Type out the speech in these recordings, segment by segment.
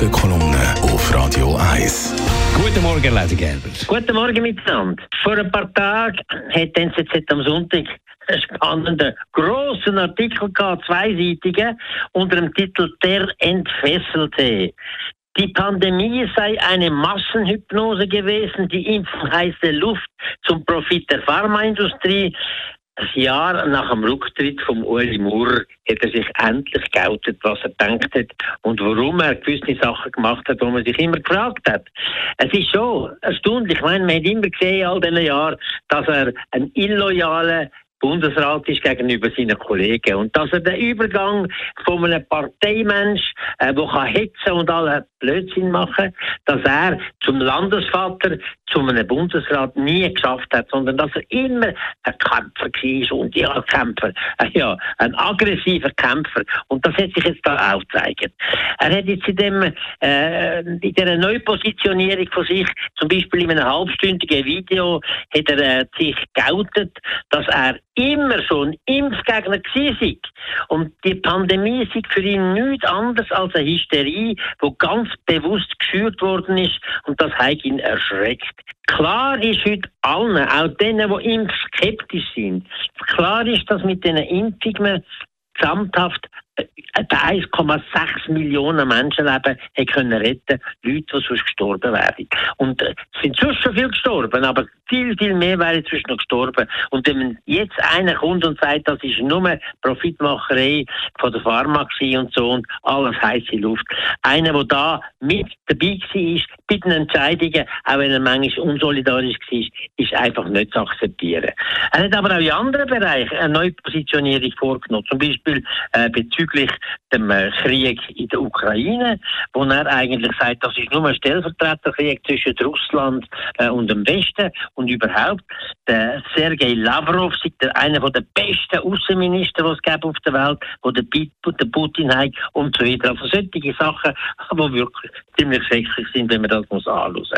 Morgenkolumne auf Radio 1. Guten Morgen, Lady Gerber. Guten Morgen miteinander. Vor ein paar Tagen hat die NZZ am Sonntag einen spannenden, grossen Artikel gehabt, zweiseitigen, unter dem Titel Der Entfesselte. Die Pandemie sei eine Massenhypnose gewesen, die Impfung heiße Luft zum Profit der Pharmaindustrie. Ein Jahr nach dem Rücktritt von Uli Maurer hat er sich endlich geoutet, was er denkt hat und warum er gewisse Sachen gemacht hat, wo man sich immer gefragt hat. Es ist schon erstaunlich. Ich meine, man hat immer gesehen, all diesen Jahren, dass er ein illoyaler Bundesrat ist gegenüber seinen Kollegen. Und dass er den Übergang von einem Parteimensch, äh, der hetzen und alle Blödsinn machen, dass er zum Landesvater, zu einem Bundesrat nie geschafft hat, sondern dass er immer ein Kämpfer war und ja, Kämpfer, äh, ja, ein aggressiver Kämpfer. Und das hat sich jetzt da auch gezeigt. Er hat jetzt in, dem, äh, in dieser Neupositionierung von sich, zum Beispiel in einem halbstündigen Video, hat er äh, sich geoutet, dass er immer schon Impfgegner gewesen Und die Pandemie ist für ihn nichts anderes als eine Hysterie, die ganz bewusst geschürt worden ist und das hat ihn erschreckt. Klar ist heute allen, auch denen, die impfskeptisch sind, klar ist, dass mit den Impfungen gesamthaft 1,6 äh, Millionen Menschenleben können retten Leute, die sonst gestorben wären. Und es äh, sind sonst schon viel gestorben, aber viel, viel mehr wären sonst noch gestorben. Und wenn jetzt einer kommt und sagt, das ist nur Profitmacherei von der Pharma und so und alles heiße Luft. Einer, der da mit dabei war, bei den Entscheidungen, auch wenn er manchmal unsolidarisch war, ist einfach nicht zu akzeptieren. Er hat aber auch in anderen Bereichen eine neue Positionierung vorgenommen. Zum Beispiel äh, bezüglich dem äh, Krieg in der Ukraine, wo er eigentlich sagt, das ist nur ein Stellvertreterkrieg zwischen Russland äh, und dem Westen und überhaupt. Der Sergei Lavrov ist einer der besten Außenminister, die es gibt auf der Welt, wo der, der Putin hat und so weiter. Also solche Sachen, die wirklich ziemlich schrecklich sind, wenn man das muss anschauen muss.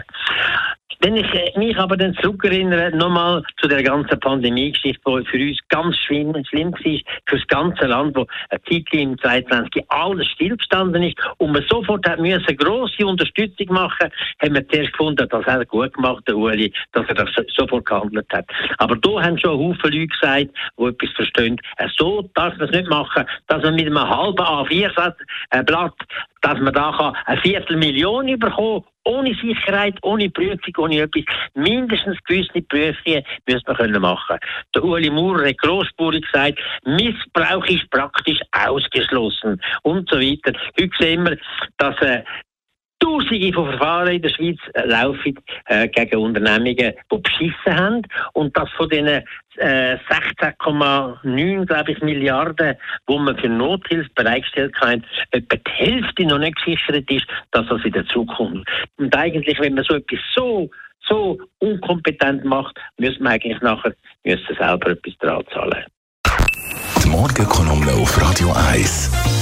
Wenn ich äh, mich aber dann zurückerinnere, nochmal zu der ganzen Pandemie-Geschichte, die für uns ganz schlimm, schlimm war, für das ganze Land, wo eine Zeit im 2020 alles stillgestanden ist und man sofort hat müssen grosse Unterstützung machen, haben wir zuerst gefunden, das hat er gut gemacht, der Uli, dass er das sofort gehandelt hat. Aber da haben schon Haufen Leute gesagt, die etwas verstehen, äh, so darf man es nicht machen, dass man mit einem halben A4-Blatt dass man da eine Viertelmillion bekommen ohne Sicherheit, ohne Prüfung, ohne etwas. Mindestens gewisse Prüfungen müssen wir können machen. Der Uli Maurer hat grossbaurig gesagt, Missbrauch ist praktisch ausgeschlossen und so weiter. Heute sehen wir, dass äh, Tausende von Verfahren in der Schweiz äh, laufen äh, gegen Unternehmungen, die beschissen haben und dass von diesen äh, 16,9 glaube ich Milliarden, wo man für Nothilfe bereitgestellt hat, etwa die Hälfte noch nicht gesichert ist, dass das wieder zukommt. Und eigentlich, wenn man so etwas so so unkompetent macht, müssen wir eigentlich nachher müssen selber etwas dran zahlen. Die Morgenkolumne auf Radio 1.